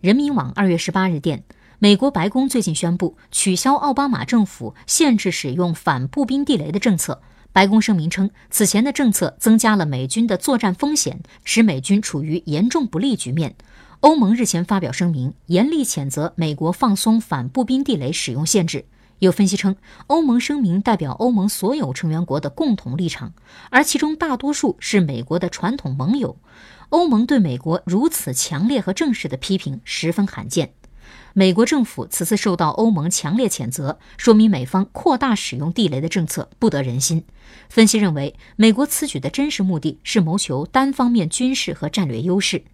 人民网二月十八日电，美国白宫最近宣布取消奥巴马政府限制使用反步兵地雷的政策。白宫声明称，此前的政策增加了美军的作战风险，使美军处于严重不利局面。欧盟日前发表声明，严厉谴责美国放松反步兵地雷使用限制。有分析称，欧盟声明代表欧盟所有成员国的共同立场，而其中大多数是美国的传统盟友。欧盟对美国如此强烈和正式的批评十分罕见。美国政府此次受到欧盟强烈谴责，说明美方扩大使用地雷的政策不得人心。分析认为，美国此举的真实目的是谋求单方面军事和战略优势。